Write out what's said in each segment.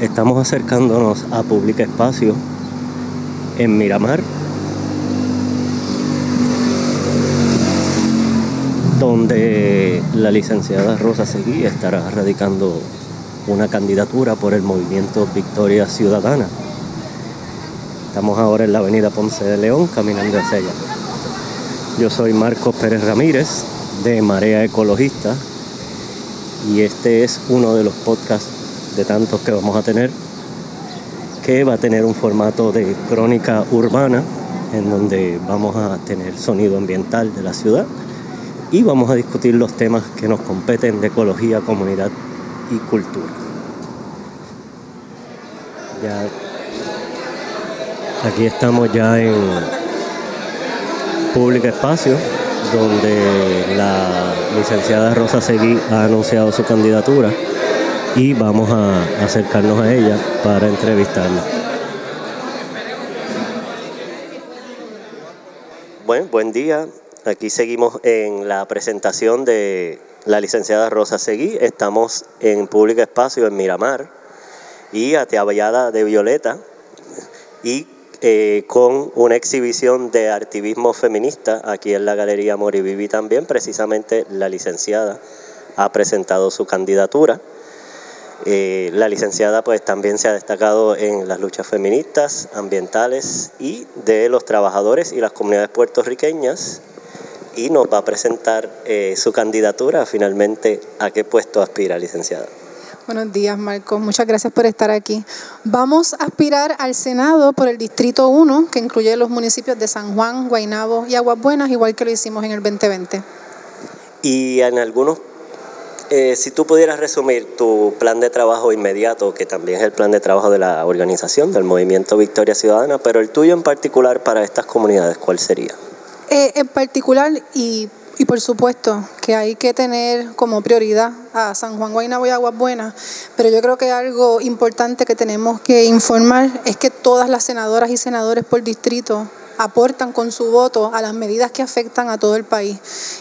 Estamos acercándonos a Pública Espacio en Miramar, donde la licenciada Rosa Seguí estará radicando una candidatura por el movimiento Victoria Ciudadana. Estamos ahora en la avenida Ponce de León, caminando hacia allá. Yo soy Marcos Pérez Ramírez, de Marea Ecologista, y este es uno de los podcasts de tantos que vamos a tener, que va a tener un formato de crónica urbana, en donde vamos a tener sonido ambiental de la ciudad y vamos a discutir los temas que nos competen de ecología, comunidad y cultura. Aquí estamos ya en Público Espacio, donde la licenciada Rosa Seguí ha anunciado su candidatura y vamos a acercarnos a ella para entrevistarla. Bueno, buen día. Aquí seguimos en la presentación de la licenciada Rosa Seguí. Estamos en Público Espacio en Miramar y Ateavallada de Violeta y eh, con una exhibición de activismo feminista aquí en la Galería Morivivi también. Precisamente la licenciada ha presentado su candidatura. Eh, la licenciada pues también se ha destacado en las luchas feministas, ambientales y de los trabajadores y las comunidades puertorriqueñas y nos va a presentar eh, su candidatura finalmente a qué puesto aspira, licenciada. Buenos días, Marco. Muchas gracias por estar aquí. Vamos a aspirar al Senado por el Distrito 1, que incluye los municipios de San Juan, Guaynabo y Aguas Buenas, igual que lo hicimos en el 2020. Y en algunos eh, si tú pudieras resumir tu plan de trabajo inmediato, que también es el plan de trabajo de la organización, del movimiento Victoria Ciudadana, pero el tuyo en particular para estas comunidades, ¿cuál sería? Eh, en particular, y, y, por supuesto que hay que tener como prioridad a San Juan Guaynabo y Aguas Buenas, pero yo creo que algo importante que tenemos que informar es que todas las senadoras y senadores por distrito aportan con su voto a las medidas que afectan a todo el país.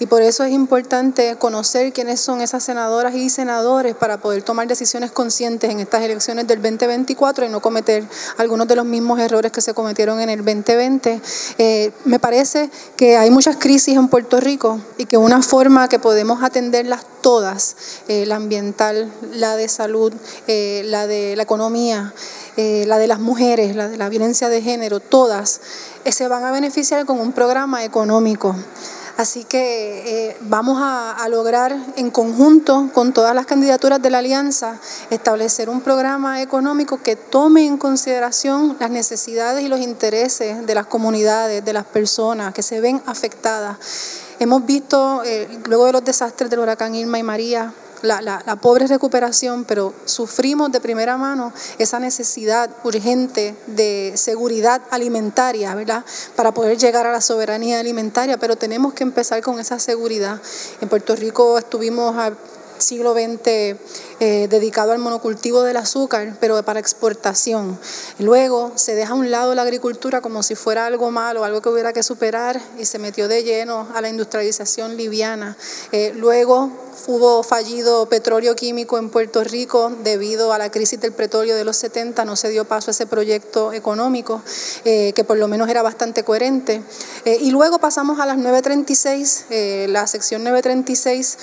Y por eso es importante conocer quiénes son esas senadoras y senadores para poder tomar decisiones conscientes en estas elecciones del 2024 y no cometer algunos de los mismos errores que se cometieron en el 2020. Eh, me parece que hay muchas crisis en Puerto Rico y que una forma que podemos atenderlas todas, eh, la ambiental, la de salud, eh, la de la economía, la de las mujeres, la de la violencia de género, todas, se van a beneficiar con un programa económico. Así que eh, vamos a, lograr en conjunto con todas las candidaturas de la alianza establecer un programa económico que tome en consideración las necesidades y los intereses de las comunidades, de las personas que se ven afectadas. Hemos visto, eh, luego de los desastres del huracán Irma y María, la, la, pobre recuperación, pero sufrimos de primera mano esa necesidad urgente de seguridad alimentaria, ¿verdad? Para poder llegar a la soberanía alimentaria, pero tenemos que empezar con esa seguridad. En Puerto Rico estuvimos a siglo XX eh, dedicado al monocultivo del azúcar, pero para exportación. Luego se deja a un lado la agricultura como si fuera algo malo, algo que hubiera que superar, y se metió de lleno a la industrialización liviana. Eh, luego hubo fallido petróleo químico en Puerto Rico debido a la crisis del petróleo de los 70, no se dio paso a ese proyecto económico, eh, que por lo menos era bastante coherente. y luego pasamos a las 936, la sección 936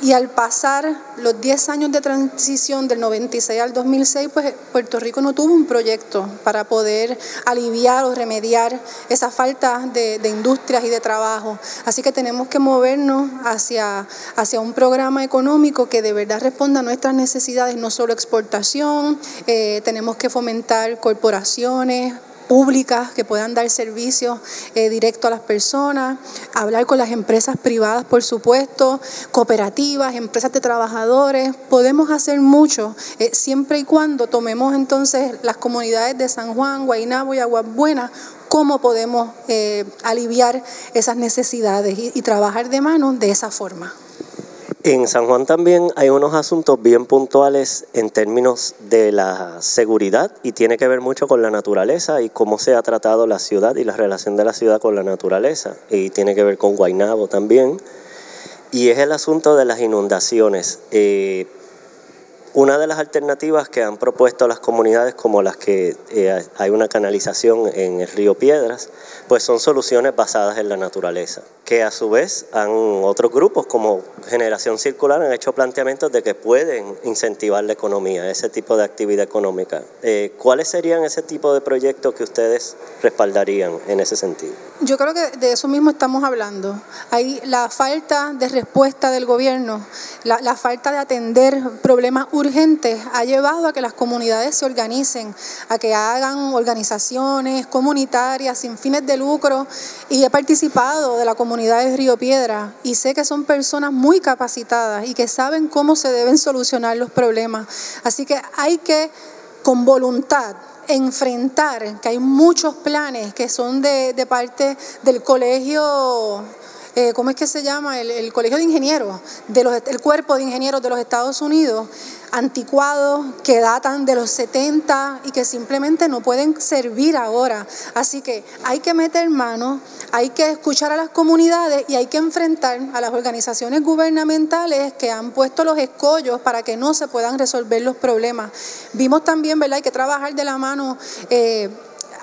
y al pasar los 10 años de transición del 96 al 2006, pues Puerto Rico no tuvo un proyecto para poder aliviar o remediar esa falta de, industrias y de trabajo. Así que tenemos que movernos hacia, hacia un programa económico que de verdad responda a nuestras necesidades, no solo exportación, eh, tenemos que fomentar corporaciones, públicas que puedan dar servicios eh, directo a las personas, hablar con las empresas privadas, por supuesto, cooperativas, empresas de trabajadores. Podemos hacer mucho eh, siempre y cuando tomemos entonces las comunidades de San Juan, Guaynabo y Aguas Buenas cómo podemos eh, aliviar esas necesidades y trabajar de mano de esa forma. En San Juan también hay unos asuntos bien puntuales en términos de la seguridad y tiene que ver mucho con la naturaleza y cómo se ha tratado la ciudad y la relación de la ciudad con la naturaleza. Y tiene que ver con Guainabo también. Y es el asunto de las inundaciones. Eh, una de las alternativas que han propuesto las comunidades, como las que eh, hay una canalización en el río Piedras, pues son soluciones basadas en la naturaleza, que a su vez han otros grupos como Generación Circular han hecho planteamientos de que pueden incentivar la economía, ese tipo de actividad económica. Eh, ¿Cuáles serían ese tipo de proyectos que ustedes respaldarían en ese sentido? Yo creo que de eso mismo estamos hablando. Hay la falta de respuesta del gobierno, la, la falta de atender problemas urgentes urgente ha llevado a que las comunidades se organicen, a que hagan organizaciones comunitarias sin fines de lucro y he participado de la comunidad de Río Piedra y sé que son personas muy capacitadas y que saben cómo se deben solucionar los problemas. Así que hay que con voluntad enfrentar que hay muchos planes que son de, parte del colegio eh, ¿cómo es que se llama? El, Colegio de Ingenieros, de los, el Cuerpo de Ingenieros de los Estados Unidos, anticuados, que datan de los 70 y que simplemente no pueden servir ahora. Así que hay que meter mano, hay que escuchar a las comunidades y hay que enfrentar a las organizaciones gubernamentales que han puesto los escollos para que no se puedan resolver los problemas. Vimos también, ¿verdad? Hay que trabajar de la mano. Eh,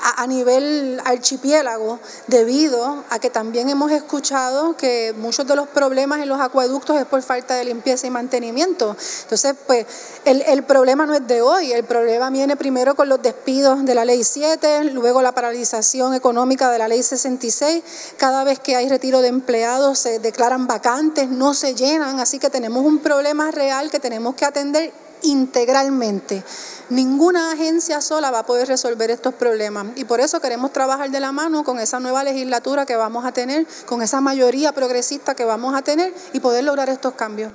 a, nivel archipiélago debido a que también hemos escuchado que muchos de los problemas en los acueductos es por falta de limpieza y mantenimiento. Entonces, pues el, el problema no es de hoy, el problema viene primero con los despidos de la ley 7, luego la paralización económica de la ley 66, cada vez que hay retiro de empleados se declaran vacantes, no se llenan, así que tenemos un problema real que tenemos que atender integralmente. Ninguna agencia sola va a poder resolver estos problemas y por eso queremos trabajar de la mano con esa nueva legislatura que vamos a tener, con esa mayoría progresista que vamos a tener y poder lograr estos cambios.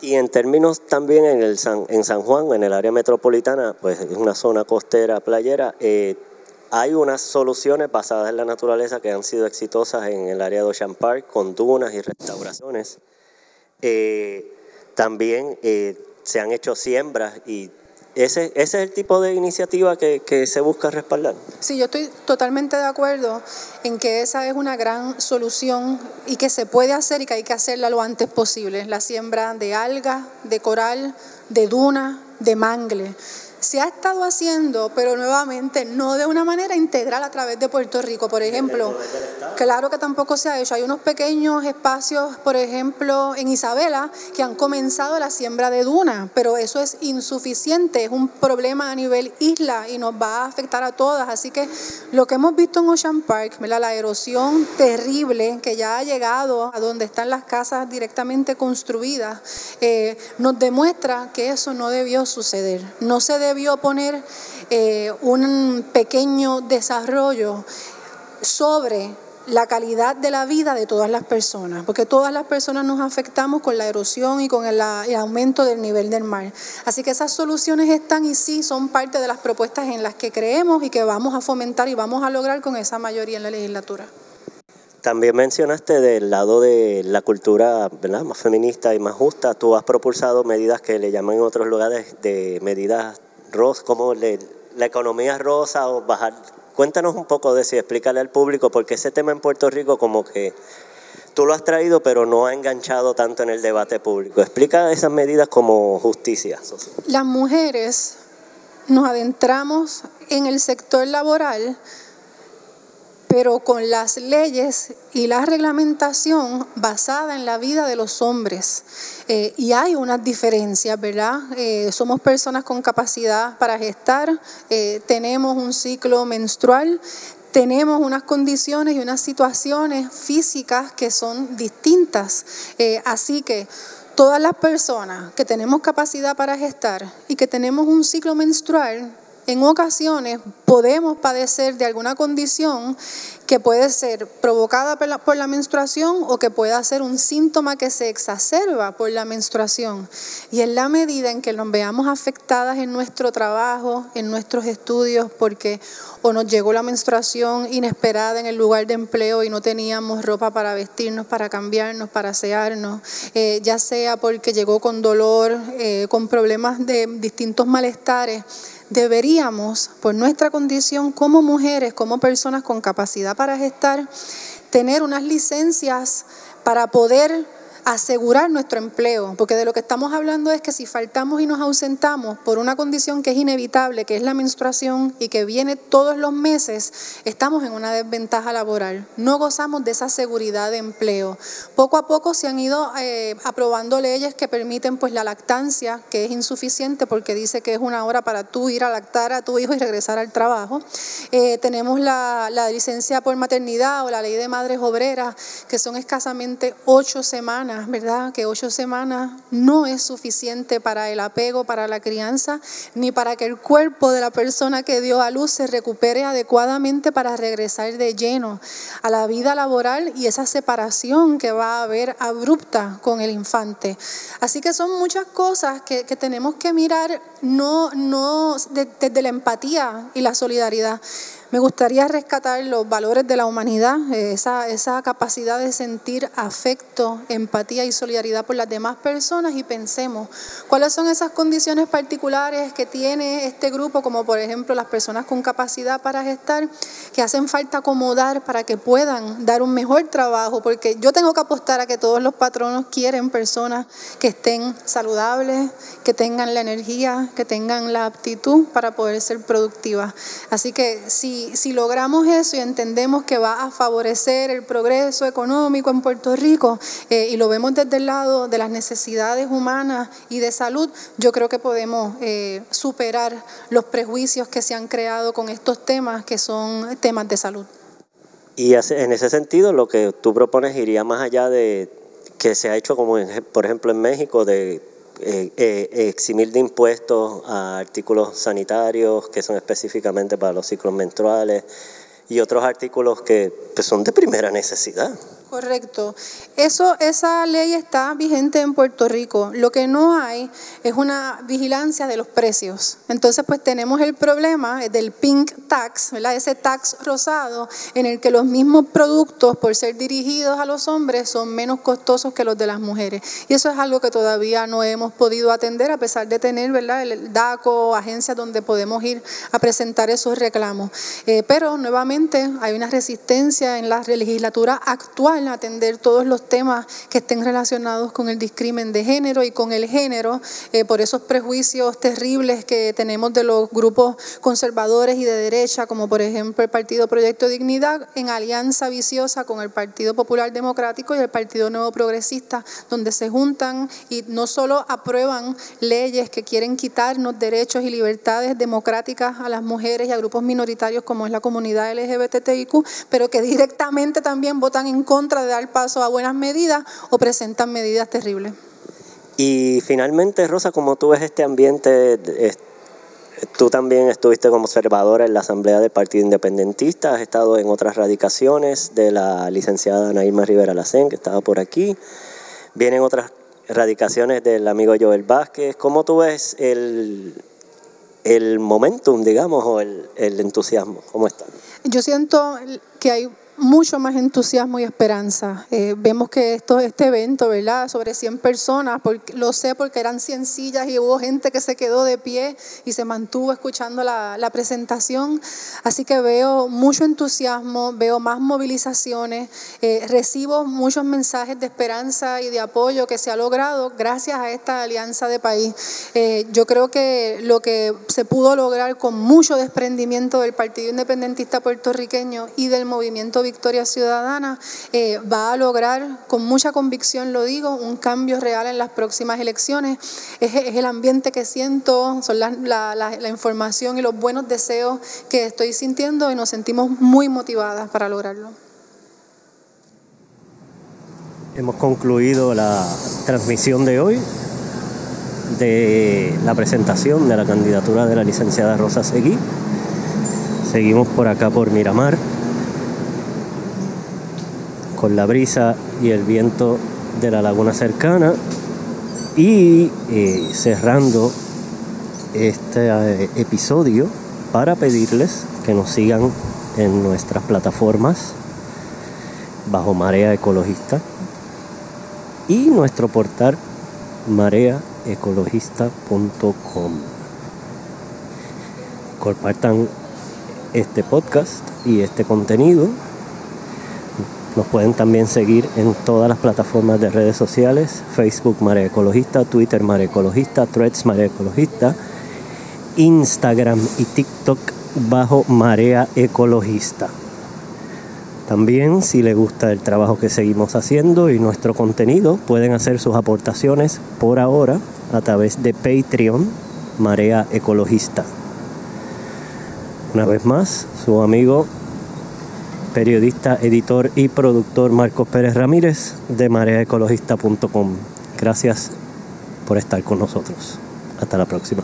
Y en términos también en, el San, en San Juan, en el área metropolitana, pues es una zona costera, playera, eh, hay unas soluciones basadas en la naturaleza que han sido exitosas en el área de Ocean Park, con dunas y restauraciones. Eh, también eh, se han hecho siembras y ese, ese es el tipo de iniciativa que, que, se busca respaldar. Sí, yo estoy totalmente de acuerdo en que esa es una gran solución y que se puede hacer y que hay que hacerla lo antes posible. La siembra de algas, de coral, de duna, de mangle se ha estado haciendo, pero nuevamente no de una manera integral a través de Puerto Rico. Por ejemplo, claro que tampoco se ha hecho. Hay unos pequeños espacios, por ejemplo, en Isabela, que han comenzado la siembra de duna, pero eso es insuficiente, es un problema a nivel isla y nos va a afectar a todas. Así que lo que hemos visto en Ocean Park, la erosión terrible que ya ha llegado a donde están las casas directamente construidas, eh, nos demuestra que eso no debió suceder. No se debió poner eh, un pequeño desarrollo sobre la calidad de la vida de todas las personas, porque todas las personas nos afectamos con la erosión y con el, aumento del nivel del mar. Así que esas soluciones están y sí son parte de las propuestas en las que creemos y que vamos a fomentar y vamos a lograr con esa mayoría en la legislatura. También mencionaste del lado de la cultura más feminista y más justa. Tú has propulsado medidas que le llaman en otros lugares de medidas rosa, como la economía rosa o bajar. Cuéntanos un poco de eso y explícale al público, porque ese tema en Puerto Rico como que tú lo has traído, pero no ha enganchado tanto en el debate público. Explica esas medidas como justicia Las mujeres nos adentramos en el sector laboral pero con las leyes y la reglamentación basada en la vida de los hombres. Eh, y hay unas diferencias, ¿verdad? Eh, somos personas con capacidad para gestar, eh, tenemos un ciclo menstrual, tenemos unas condiciones y unas situaciones físicas que son distintas. así que todas las personas que tenemos capacidad para gestar y que tenemos un ciclo menstrual, en ocasiones podemos padecer de alguna condición que puede ser provocada por la, menstruación o que pueda ser un síntoma que se exacerba por la menstruación. Y en la medida en que nos veamos afectadas en nuestro trabajo, en nuestros estudios, porque o nos llegó la menstruación inesperada en el lugar de empleo y no teníamos ropa para vestirnos, para cambiarnos, para asearnos, eh, ya sea porque llegó con dolor, eh, con problemas de distintos malestares, deberíamos, por nuestra condición como mujeres, como personas con capacidad para gestar, tener unas licencias para poder asegurar nuestro empleo, porque de lo que estamos hablando es que si faltamos y nos ausentamos por una condición que es inevitable, que es la menstruación y que viene todos los meses, estamos en una desventaja laboral. No gozamos de esa seguridad de empleo. Poco a poco se han ido eh, aprobando leyes que permiten pues la lactancia, que es insuficiente porque dice que es una hora para tú ir a lactar a tu hijo y regresar al trabajo. Eh, tenemos la, la licencia por maternidad o la ley de madres obreras, que son escasamente ocho semanas, ¿verdad? Que ocho semanas no es suficiente para el apego, para la crianza, ni para que el cuerpo de la persona que dio a luz se recupere adecuadamente para regresar de lleno a la vida laboral y esa separación que va a haber abrupta con el infante. Así que son muchas cosas que, tenemos que mirar no, no desde la empatía y la solidaridad, me gustaría rescatar los valores de la humanidad, eh, esa, capacidad de sentir afecto, empatía y solidaridad por las demás personas y pensemos cuáles son esas condiciones particulares que tiene este grupo, como por ejemplo las personas con capacidad para gestar, que hacen falta acomodar para que puedan dar un mejor trabajo, porque yo tengo que apostar a que todos los patronos quieren personas que estén saludables, que tengan la energía, que tengan la aptitud para poder ser productivas. Así que si si, logramos eso y entendemos que va a favorecer el progreso económico en Puerto Rico eh, y lo vemos desde el lado de las necesidades humanas y de salud, yo creo que podemos eh, superar los prejuicios que se han creado con estos temas que son temas de salud. Y en ese sentido, lo que tú propones iría más allá de que se ha hecho, como por ejemplo en México, de eh, eh, eximir de impuestos a artículos sanitarios que son específicamente para los ciclos menstruales y otros artículos que pues, son de primera necesidad. Correcto. Eso, esa ley está vigente en Puerto Rico. Lo que no hay es una vigilancia de los precios. Entonces, pues tenemos el problema del pink tax, ¿verdad? Ese tax rosado en el que los mismos productos, por ser dirigidos a los hombres, son menos costosos que los de las mujeres. Y eso es algo que todavía no hemos podido atender, a pesar de tener, ¿verdad? El DACO, agencias donde podemos ir a presentar esos reclamos. Eh, pero nuevamente hay una resistencia en la legislatura actual atender todos los temas que estén relacionados con el discrimen de género y con el género, eh, por esos prejuicios terribles que tenemos de los grupos conservadores y de derecha, como por ejemplo el Partido Proyecto Dignidad, en alianza viciosa con el Partido Popular Democrático y el Partido Nuevo Progresista, donde se juntan y no solo aprueban leyes que quieren quitarnos derechos y libertades democráticas a las mujeres y a grupos minoritarios como es la comunidad LGBTIQ, pero que directamente también votan en contra de dar paso a buenas medidas o presentan medidas terribles. Y finalmente, Rosa, como tú ves este ambiente, tú también estuviste como observadora en la Asamblea del Partido Independentista, has estado en otras radicaciones de la licenciada Naima Rivera Lacén, que estaba por aquí, vienen otras radicaciones del amigo Joel Vázquez. ¿Cómo tú ves el, el momentum, digamos, o el, el entusiasmo? ¿Cómo está? Yo siento que hay mucho más entusiasmo y esperanza. Eh, vemos que esto, este evento, ¿verdad? Sobre 100 personas, porque, lo sé porque eran 100 sillas y hubo gente que se quedó de pie y se mantuvo escuchando la, la presentación. Así que veo mucho entusiasmo, veo más movilizaciones, eh, recibo muchos mensajes de esperanza y de apoyo que se ha logrado gracias a esta alianza de país. Eh, yo creo que lo que se pudo lograr con mucho desprendimiento del Partido Independentista puertorriqueño y del movimiento Victoria Ciudadana eh, va a lograr, con mucha convicción lo digo, un cambio real en las próximas elecciones. Es, el ambiente que siento, son la, la, información y los buenos deseos que estoy sintiendo y nos sentimos muy motivadas para lograrlo. Hemos concluido la transmisión de hoy de la presentación de la candidatura de la licenciada Rosa Seguí. Seguimos por acá por Miramar con la brisa y el viento de la laguna cercana y eh, cerrando este eh, episodio para pedirles que nos sigan en nuestras plataformas bajo Marea Ecologista y nuestro portal mareaecologista.com. Compartan este podcast y este contenido Nos pueden también seguir en todas las plataformas de redes sociales, Facebook Marea Ecologista, Twitter Marea Ecologista, Threads Marea Ecologista, Instagram y TikTok bajo Marea Ecologista. También si les gusta el trabajo que seguimos haciendo y nuestro contenido, pueden hacer sus aportaciones por ahora a través de Patreon Marea Ecologista. Una vez más, su amigo, periodista, editor y productor Marcos Pérez Ramírez de mareaecologista.com. Gracias por estar con nosotros. Hasta la próxima.